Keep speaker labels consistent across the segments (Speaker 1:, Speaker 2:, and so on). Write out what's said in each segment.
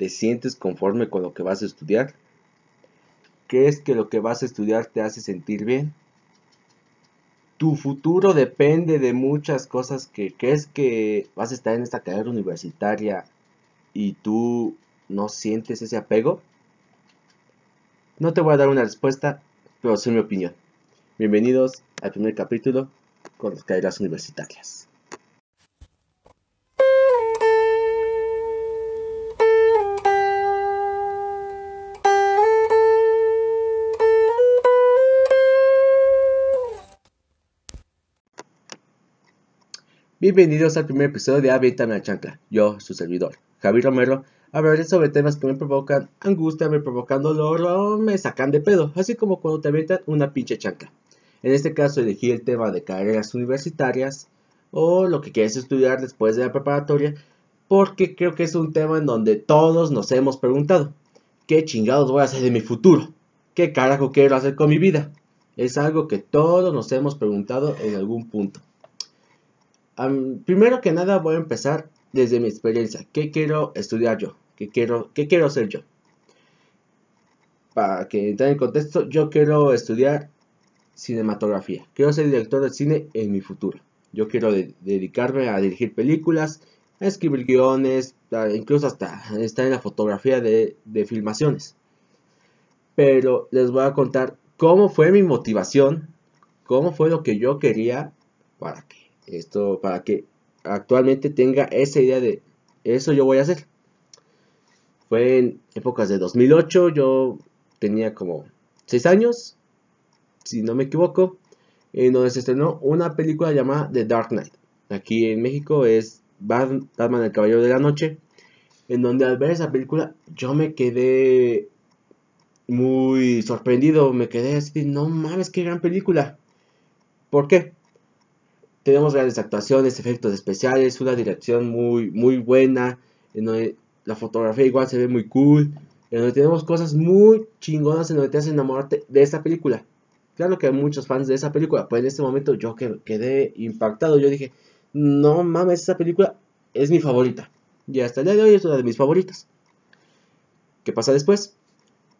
Speaker 1: ¿Te sientes conforme con lo que vas a estudiar? ¿Crees que lo que vas a estudiar te hace sentir bien? Tu futuro depende de muchas cosas que crees que vas a estar en esta carrera universitaria y tú no sientes ese apego. No te voy a dar una respuesta, pero sí mi opinión. Bienvenidos al primer capítulo con las carreras universitarias. Bienvenidos al primer episodio de Aviéntame la chancla. Yo, su servidor, Javi Romero, hablaré sobre temas que me provocan angustia, me provocan dolor o me sacan de pedo, así como cuando te avientan una pinche chancla. En este caso elegí el tema de carreras universitarias o lo que quieres estudiar después de la preparatoria, porque creo que es un tema en donde todos nos hemos preguntado, ¿qué chingados voy a hacer de mi futuro? ¿Qué carajo quiero hacer con mi vida? Es algo que todos nos hemos preguntado en algún punto primero que nada voy a empezar desde mi experiencia. ¿Qué quiero estudiar yo? ¿Qué quiero, qué quiero ser yo? Para que entre en contexto, yo quiero estudiar cinematografía. Quiero ser director de cine en mi futuro. Yo quiero dedicarme a dirigir películas, a escribir guiones, incluso hasta estar en la fotografía de, filmaciones. Pero les voy a contar cómo fue mi motivación, cómo fue lo que yo quería para que esto para que actualmente tenga esa idea de eso yo voy a hacer. Fue en épocas de 2008, yo tenía como 6 años, si no me equivoco, en donde se estrenó una película llamada The Dark Knight. Aquí en México es Batman el Caballero de la Noche, en donde al ver esa película yo me quedé muy sorprendido, me quedé así, no mames, qué gran película. ¿Por qué? Tenemos grandes actuaciones, efectos especiales, una dirección muy, muy buena, la fotografía igual se ve muy cool, en donde tenemos cosas muy chingonas en donde te hacen enamorarte de esta película. Claro que hay muchos fans de esa película, pues en este momento yo quedé impactado, yo dije, no mames, esa película es mi favorita. Y hasta el día de hoy es una de mis favoritas. ¿Qué pasa después?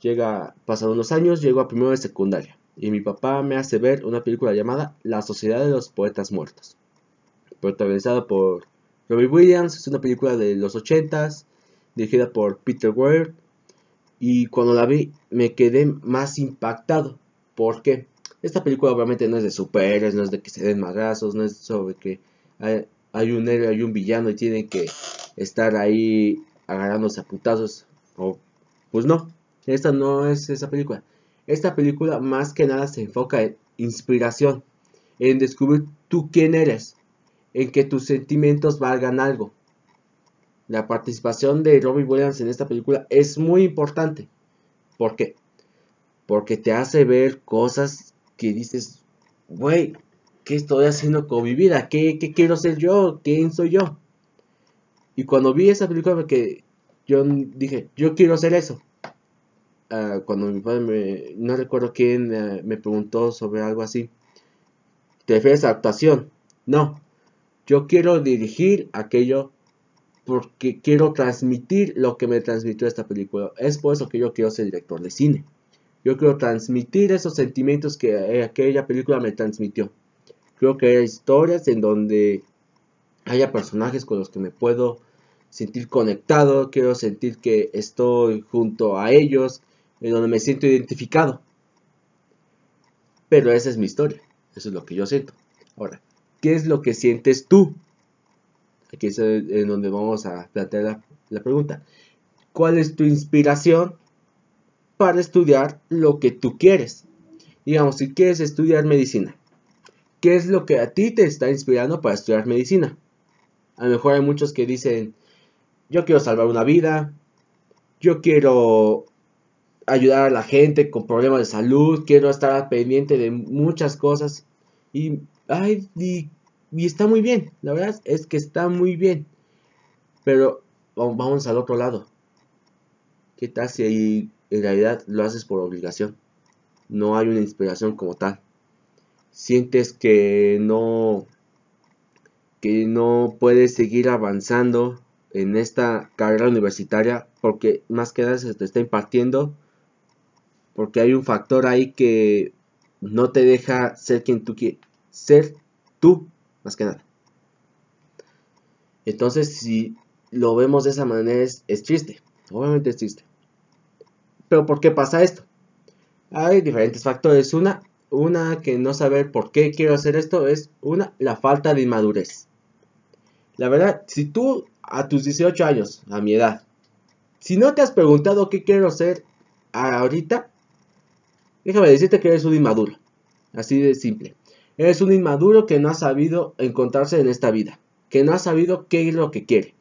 Speaker 1: Llega, pasados unos años, llego a primero de secundaria y mi papá me hace ver una película llamada La Sociedad de los Poetas Muertos, protagonizada por Robbie Williams, es una película de los 80s, dirigida por Peter Weir, y cuando la vi me quedé más impactado, porque esta película obviamente no es de superhéroes, no es de que se den madrazos, no es sobre que hay, un héroe, hay un villano y tienen que estar ahí agarrándose a putazos, pues no, esta no es esa película. Esta película más que nada se enfoca en inspiración, en descubrir tú quién eres, en que tus sentimientos valgan algo. La participación de Robbie Williams en esta película es muy importante. ¿Por qué? Porque te hace ver cosas que dices, güey, ¿qué estoy haciendo con mi vida? ¿Qué, ¿Qué, quiero ser yo? ¿Quién soy yo? Y cuando vi esa película, que yo dije, yo quiero hacer eso. Ah, cuando mi padre me, no recuerdo quién eh, me preguntó sobre algo así, ¿te refieres a actuación? No, yo quiero dirigir aquello porque quiero transmitir lo que me transmitió esta película. Es por eso que yo quiero ser director de cine. Yo quiero transmitir esos sentimientos que eh, aquella película me transmitió. Creo que hay historias en donde haya personajes con los que me puedo sentir conectado, quiero sentir que estoy junto a ellos, en donde me siento identificado. Pero esa es mi historia, eso es lo que yo siento. Ahora, ¿qué es lo que sientes tú? Aquí es en donde vamos a plantear la, pregunta. ¿Cuál es tu inspiración para estudiar lo que tú quieres? Digamos, si quieres estudiar medicina, ¿qué es lo que a ti te está inspirando para estudiar medicina? A lo mejor hay muchos que dicen, yo quiero salvar una vida, yo quiero ayudar a la gente con problemas de salud, quiero estar pendiente de muchas cosas y, ay, y, está muy bien, la verdad es que está muy bien, pero vamos al otro lado. ¿Qué tal si en realidad lo haces por obligación? No hay una inspiración como tal. Sientes que no que no puedes seguir avanzando en esta carrera universitaria porque más que nada se te está impartiendo porque hay un factor ahí que no te deja ser quien tú quieres ser tú más que nada. Entonces si lo vemos de esa manera es, es triste obviamente es triste. Pero ¿por qué pasa esto? hay diferentes factores. Una una que no saber por qué quiero hacer esto es una la falta de inmadurez. La verdad si tú a tus 18 años, a mi edad, si no te has preguntado qué quiero ser ahorita, déjame decirte que eres un inmaduro. Así de simple. Eres un inmaduro que no ha sabido encontrarse en esta vida. Que no ha sabido qué es lo que quiere.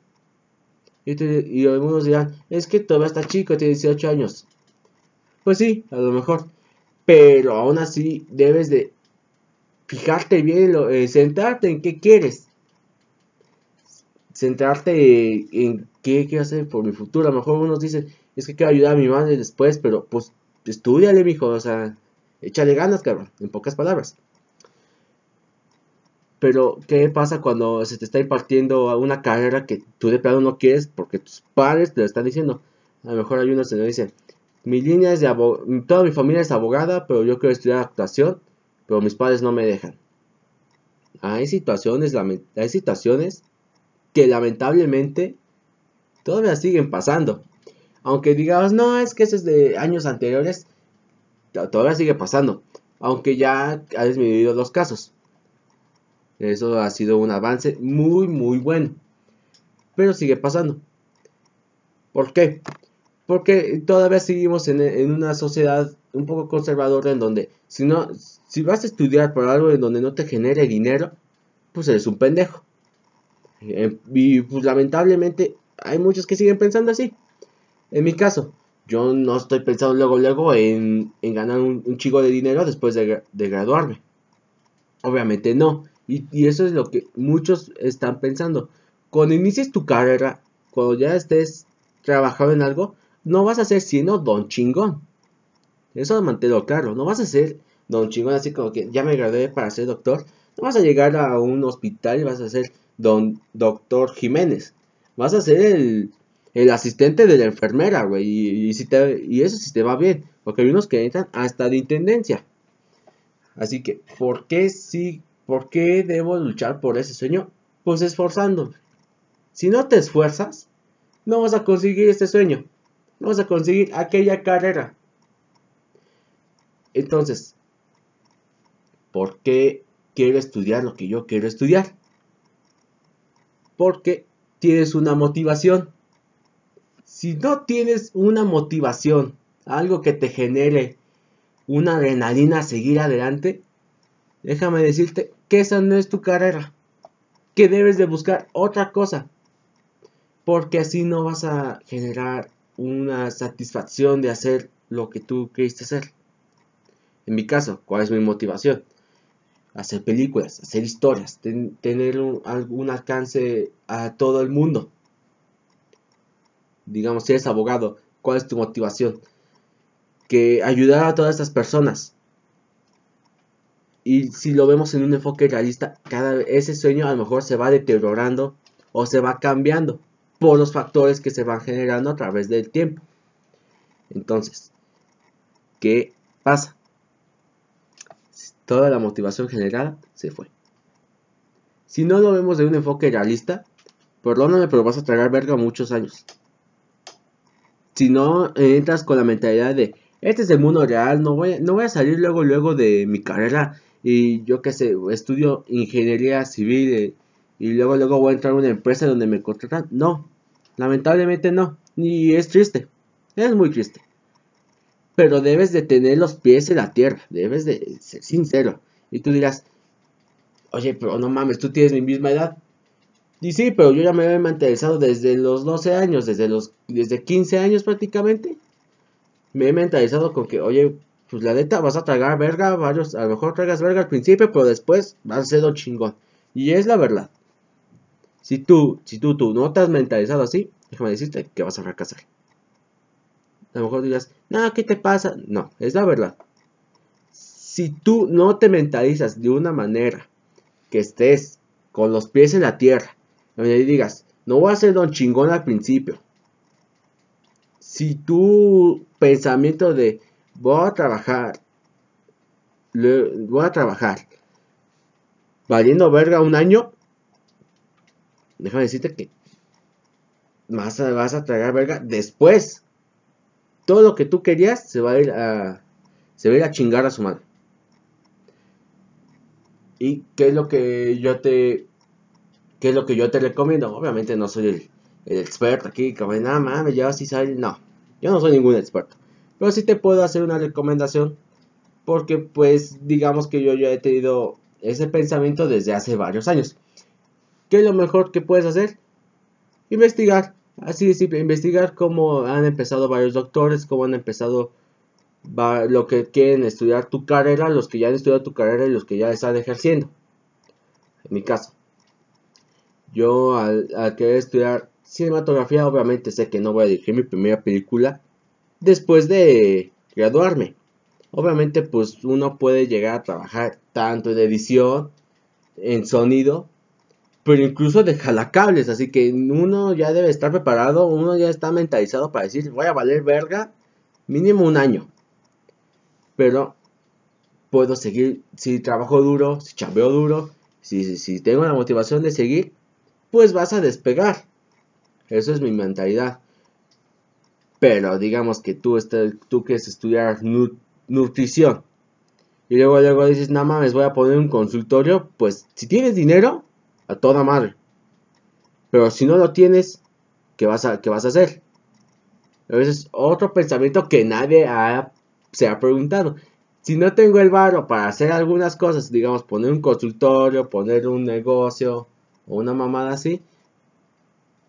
Speaker 1: Y, algunos dirán, es que todavía está chico, tiene 18 años. Pues sí, a lo mejor. Pero aún así debes de fijarte bien, lo, eh, centrarte en qué quieres centrarte en qué quiero hacer por mi futuro. A lo mejor unos dicen, es que quiero ayudar a mi madre después, pero pues estudiale, mijo, o sea, échale ganas, cabrón, en pocas palabras. Pero, ¿qué pasa cuando se te está impartiendo una carrera que tú de plano no quieres porque tus padres te lo están diciendo? A lo mejor hay unos que dicen, mi línea es de toda mi familia es abogada, pero yo quiero estudiar actuación, pero mis padres no me dejan. Hay situaciones, hay situaciones que lamentablemente todavía siguen pasando. Aunque digamos, no, es que eso es de años anteriores, todavía sigue pasando. Aunque ya ha disminuido los casos. Eso ha sido un avance muy, muy bueno. Pero sigue pasando. ¿Por qué? Porque todavía seguimos en, en, una sociedad un poco conservadora en donde si no, si vas a estudiar por algo en donde no te genere dinero, pues eres un pendejo. Eh, y pues lamentablemente hay muchos que siguen pensando así. En mi caso, yo no estoy pensando luego, luego en, ganar un, chico de dinero después de, graduarme. Obviamente no. Y, y, eso es lo que muchos están pensando. Cuando inicies tu carrera, cuando ya estés trabajando en algo, no vas a ser siendo don chingón. Eso manténlo claro. No vas a ser don chingón así como que ya me gradué para ser doctor. No vas a llegar a un hospital y vas a ser don doctor Jiménez. Vas a ser el, el asistente de la enfermera, güey. Y, si te, y eso sí te va bien. Porque hay unos que entran hasta de intendencia. Así que, ¿por qué sí? ¿Por qué debo luchar por ese sueño? Pues esforzando. Si no te esfuerzas, no vas a conseguir este sueño. No vas a conseguir aquella carrera. Entonces, ¿por qué quiero estudiar lo que yo quiero estudiar? porque tienes una motivación. Si no tienes una motivación, algo que te genere una adrenalina a seguir adelante, déjame decirte que esa no es tu carrera, que debes de buscar otra cosa, porque así no vas a generar una satisfacción de hacer lo que tú queriste hacer. En mi caso, ¿cuál es mi motivación? hacer películas, hacer historias, tener algún alcance a todo el mundo. Digamos, si eres abogado, ¿cuál es tu motivación? Que ayudar a todas estas personas. Y si lo vemos en un enfoque realista, cada ese sueño a lo mejor se va deteriorando o se va cambiando por los factores que se van generando a través del tiempo. Entonces, ¿qué pasa? toda la motivación generada se fue. Si no lo vemos de un enfoque realista, perdóname, pero vas a tragar verga muchos años. Si no entras con la mentalidad de, este es el mundo real, no voy, no voy a salir luego, luego de mi carrera y yo qué sé, estudio ingeniería civil eh, y luego, luego voy a entrar a una empresa donde me contratan. No, lamentablemente no. Y es triste, es muy triste pero debes de tener los pies en la tierra, debes de ser sincero. Y tú dirás, oye, pero no mames, tú tienes mi misma edad. Y sí, pero yo ya me he mentalizado desde los 12 años, desde los desde 15 años prácticamente. Me he mentalizado con que, oye, pues la neta vas a tragar verga, varios, a lo mejor tragas verga al principio, pero después vas a ser un chingón. Y es la verdad. Si tú, si tú, tú no te has mentalizado así, déjame decirte que vas a fracasar. A lo mejor digas, no, ¿qué te pasa? No, es la verdad. Si tú no te mentalizas de una manera que estés con los pies en la tierra, y digas, no voy a ser don chingón al principio. Si tu pensamiento de voy a trabajar, voy a trabajar, valiendo verga un año, déjame decirte que vas a, vas a tragar verga después. Todo lo que tú querías se va a ir a, se va a, ir a chingar a su madre. ¿Y qué es lo que yo te qué es lo que yo te recomiendo? Obviamente no soy el, experto aquí, como nada mames, yo sí soy, no. Yo no soy ningún experto. Pero sí te puedo hacer una recomendación porque pues digamos que yo ya he tenido ese pensamiento desde hace varios años. ¿Qué es lo mejor que puedes hacer? Investigar. Así de investigar cómo han empezado varios doctores, cómo han empezado lo que quieren estudiar tu carrera, los que ya han estudiado tu carrera y los que ya están ejerciendo. En mi caso. Yo al, querer estudiar cinematografía, obviamente sé que no voy a dirigir mi primera película después de graduarme. Obviamente pues uno puede llegar a trabajar tanto en edición, en sonido, pero incluso de jalacables, así que uno ya debe estar preparado, uno ya está mentalizado para decir, voy a valer verga mínimo un año. Pero puedo seguir, si trabajo duro, si chambeo duro, si, si tengo la motivación de seguir, pues vas a despegar. Eso es mi mentalidad. Pero digamos que tú, tú quieres estudiar nutrición. Y luego, luego dices, nada más voy a poner un consultorio. Pues si tienes dinero, a toda madre. Pero si no lo tienes, ¿qué vas a, qué vas a hacer? Es otro pensamiento que nadie se ha preguntado. Si no tengo el barro para hacer algunas cosas, digamos, poner un consultorio, poner un negocio o una mamada así,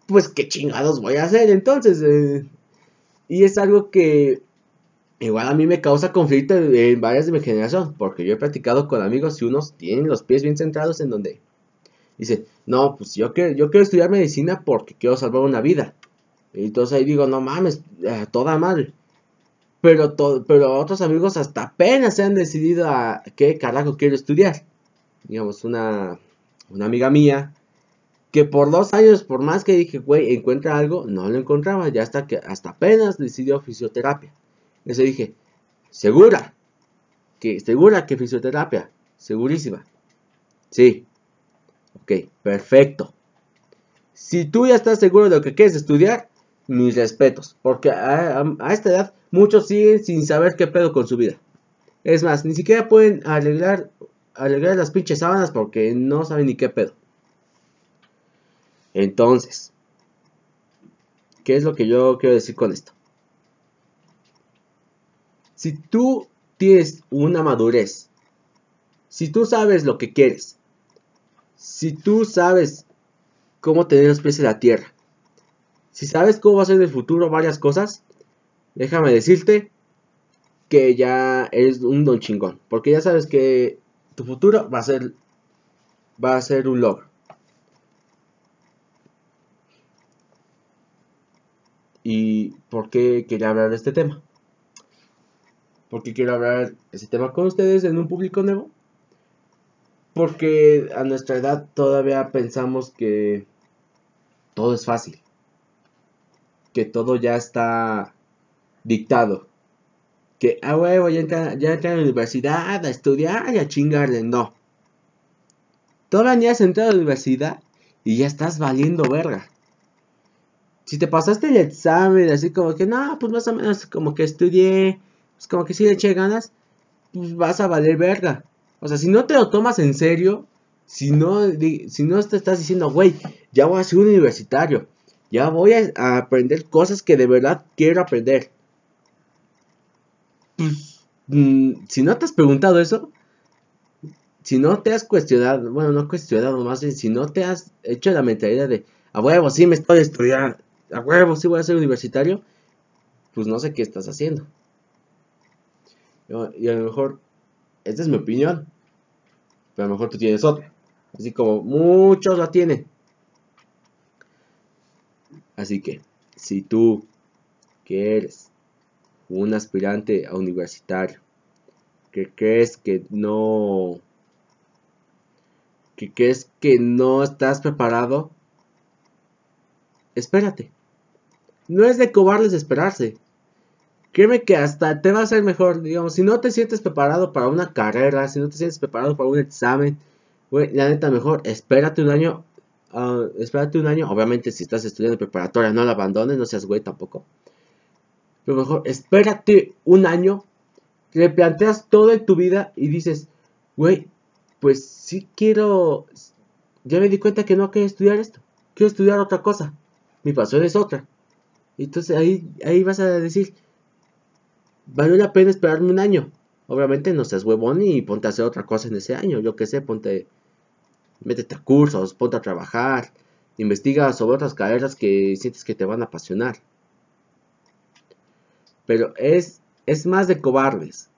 Speaker 1: pues qué chingados voy a hacer entonces. Eh? y es algo que igual a mí me causa conflicto en varias de mi generación, porque yo he practicado con amigos y unos tienen los pies bien centrados en donde dice, no, pues yo quiero, yo quiero estudiar medicina porque quiero salvar una vida. Y entonces ahí digo, no mames, toda madre. Pero, pero otros amigos hasta apenas se han decidido a qué carajo quiero estudiar. Digamos, una, una amiga mía que por dos años, por más que dije, güey, encuentra algo, no lo encontraba. Ya hasta que hasta apenas decidió fisioterapia. Entonces dije, segura, que segura que fisioterapia, segurísima. Sí, Ok, perfecto. Si tú ya estás seguro de lo que quieres estudiar, mis respetos. Porque a, esta edad muchos siguen sin saber qué pedo con su vida. Es más, ni siquiera pueden arreglar, arreglar las pinches sábanas porque no saben ni qué pedo. Entonces, ¿qué es lo que yo quiero decir con esto? Si tú tienes una madurez, si tú sabes lo que quieres, si tú sabes cómo tener los pies en la tierra, si sabes cómo va a ser en el futuro varias cosas, déjame decirte que ya eres un don chingón, porque ya sabes que tu futuro va a ser va a ser un logro. ¿Y por qué quería hablar de este tema? Porque quiero hablar este tema con ustedes en un público nuevo porque a nuestra edad todavía pensamos que todo es fácil. Que todo ya está dictado. Que, ah, huevo, ya entra, ya a la universidad a estudiar y a chingarle. No. Todavía ni has entrado a la universidad y ya estás valiendo verga. Si te pasaste el examen así como que, no, pues más o menos como que estudié, pues como que si le eché ganas, pues vas a valer verga. O sea, si no te lo tomas en serio, si no, si no te estás diciendo, güey, ya voy a ser un universitario, ya voy a, aprender cosas que de verdad quiero aprender. Pues, mm, si no te has preguntado eso, si no te has cuestionado, bueno, no cuestionado, más si no te has hecho la mentalidad de, a huevo, sí me estoy estudiando, a huevo, sí voy a ser universitario, pues no sé qué estás haciendo. Y a lo mejor esta es mi opinión. Pero a lo mejor tú tienes otra. Así como muchos la tienen. Así que, si tú que eres un aspirante a universitario, que crees que no, que crees que no estás preparado, espérate. No es de cobardes esperarse. Créeme que hasta te va a ser mejor, digamos, si no te sientes preparado para una carrera, si no te sientes preparado para un examen, güey, la neta mejor, espérate un año, uh, espérate un año, obviamente si estás estudiando preparatoria no la abandones, no seas güey tampoco. Pero mejor, espérate un año, le planteas todo en tu vida y dices, güey, pues sí quiero, ya me di cuenta que no quiero estudiar esto, quiero estudiar otra cosa, mi pasión es otra. Entonces ahí, ahí vas a decir, valió la pena esperarme un año. Obviamente no seas huevón y ponte a hacer otra cosa en ese año. Yo qué sé, ponte, métete a cursos, ponte a trabajar, investiga sobre otras carreras que sientes que te van a apasionar. Pero es, es más de cobardes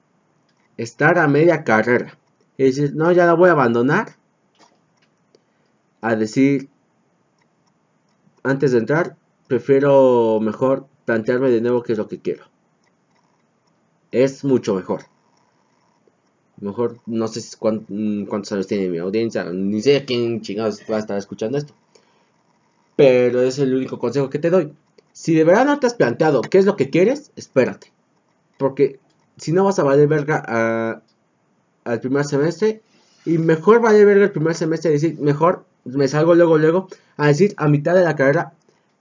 Speaker 1: estar a media carrera y decir, no, ya la voy a abandonar. A decir, antes de entrar, prefiero mejor plantearme de nuevo qué es lo que quiero. Es mucho mejor. Mejor, no sé mm, cuántos años tiene mi audiencia, ni sé quién chingados va a estar escuchando esto. Pero es el único consejo que te doy. Si de verdad no te has planteado qué es lo que quieres, espérate. Porque si no vas a valer verga al primer semestre. Y mejor valer verga el primer semestre y decir, mejor me salgo luego, luego. A decir, a mitad de la carrera,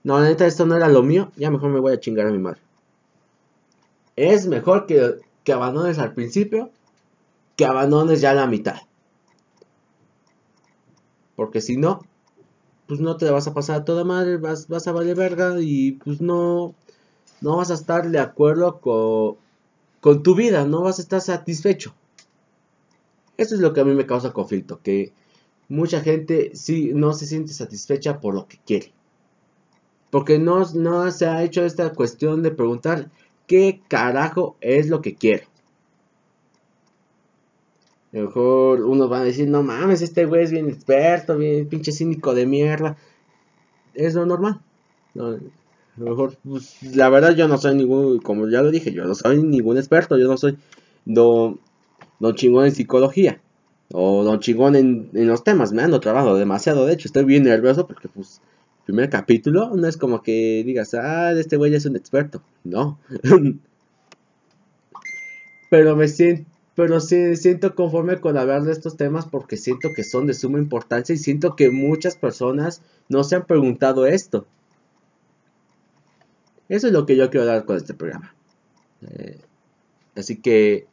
Speaker 1: no, la neta, esto no era lo mío, ya mejor me voy a chingar a mi madre. Es mejor que, que abandones al principio que abandones ya la mitad. Porque si no, pues no te vas a pasar a toda madre, vas, vas a valer verga y pues no, no vas a estar de acuerdo con, con tu vida, no vas a estar satisfecho. Eso es lo que a mí me causa conflicto, que mucha gente sí no se siente satisfecha por lo que quiere. Porque no, no se ha hecho esta cuestión de preguntar qué carajo es lo que quiero. A lo mejor unos van a decir, no mames, este güey es bien experto, bien pinche cínico de mierda. Es lo normal. a lo mejor, pues, la verdad yo no soy ningún, como ya lo dije, yo no soy ningún experto, yo no soy don, don chingón en psicología. O don chingón en, en los temas, me ando trabajando demasiado, de hecho estoy bien nervioso porque pues primer capítulo, no es como que digas, ah, este güey es un experto. No. pero me siento, pero sí siento conforme con hablar de estos temas porque siento que son de suma importancia y siento que muchas personas no se han preguntado esto. Eso es lo que yo quiero dar con este programa. Eh, así que,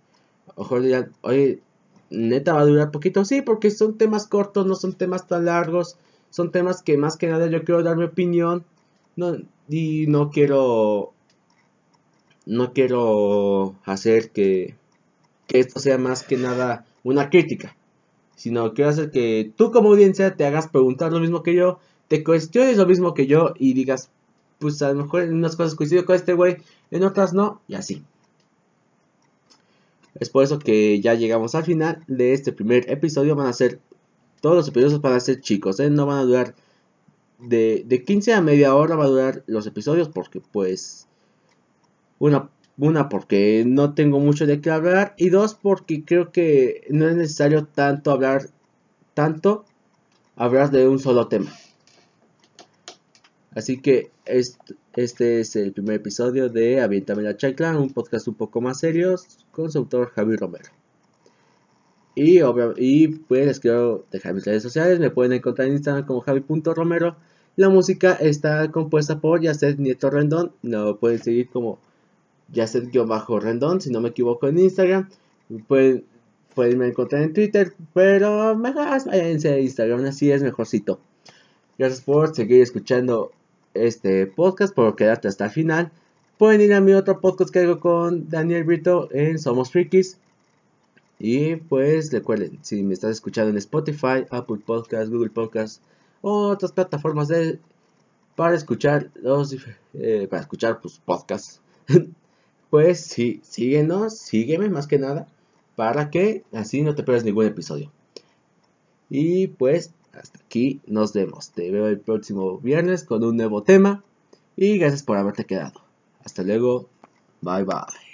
Speaker 1: ojo, ya, oye, neta va a durar poquito, sí, porque son temas cortos, no son temas tan largos son temas que más que nada yo quiero dar mi opinión no, y no quiero no quiero hacer que, que esto sea más que nada una crítica sino quiero hacer que tú como audiencia te hagas preguntar lo mismo que yo te cuestiones lo mismo que yo y digas pues a lo mejor en unas cosas coincido con este güey en otras no y así es por eso que ya llegamos al final de este primer episodio. Van a ser todos los episodios van a ser chicos, ¿eh? no van a durar de, de 15 a media hora va a durar los episodios porque pues una, una porque no tengo mucho de qué hablar y dos porque creo que no es necesario tanto hablar tanto hablar de un solo tema. Así que este, es el primer episodio de Avientame la Chacla, un podcast un poco más serio con su autor Javier Romero. Y, y pues quiero dejar mis redes sociales. Me pueden encontrar en Instagram como javi.romero. La música está compuesta por Yacet Nieto Rendón. No pueden seguir como Yacet-Rendón, si no me equivoco, en Instagram. Pueden, pueden encontrar en Twitter, pero mejor váyanse a Instagram, así es mejorcito. Gracias por seguir escuchando este podcast, por quedarte hasta el final. Pueden ir a mi otro podcast que hago con Daniel Brito en Somos Frikis. Y pues recuerden, si me estás escuchando en Spotify, Apple Podcast, Google Podcast o otras plataformas de, para escuchar los eh, para escuchar pues podcasts, pues sí, síguenos, sígueme más que nada para que así no te pierdas ningún episodio. Y pues hasta aquí nos vemos. Te veo el próximo viernes con un nuevo tema y gracias por haberte quedado. Hasta luego. Bye bye.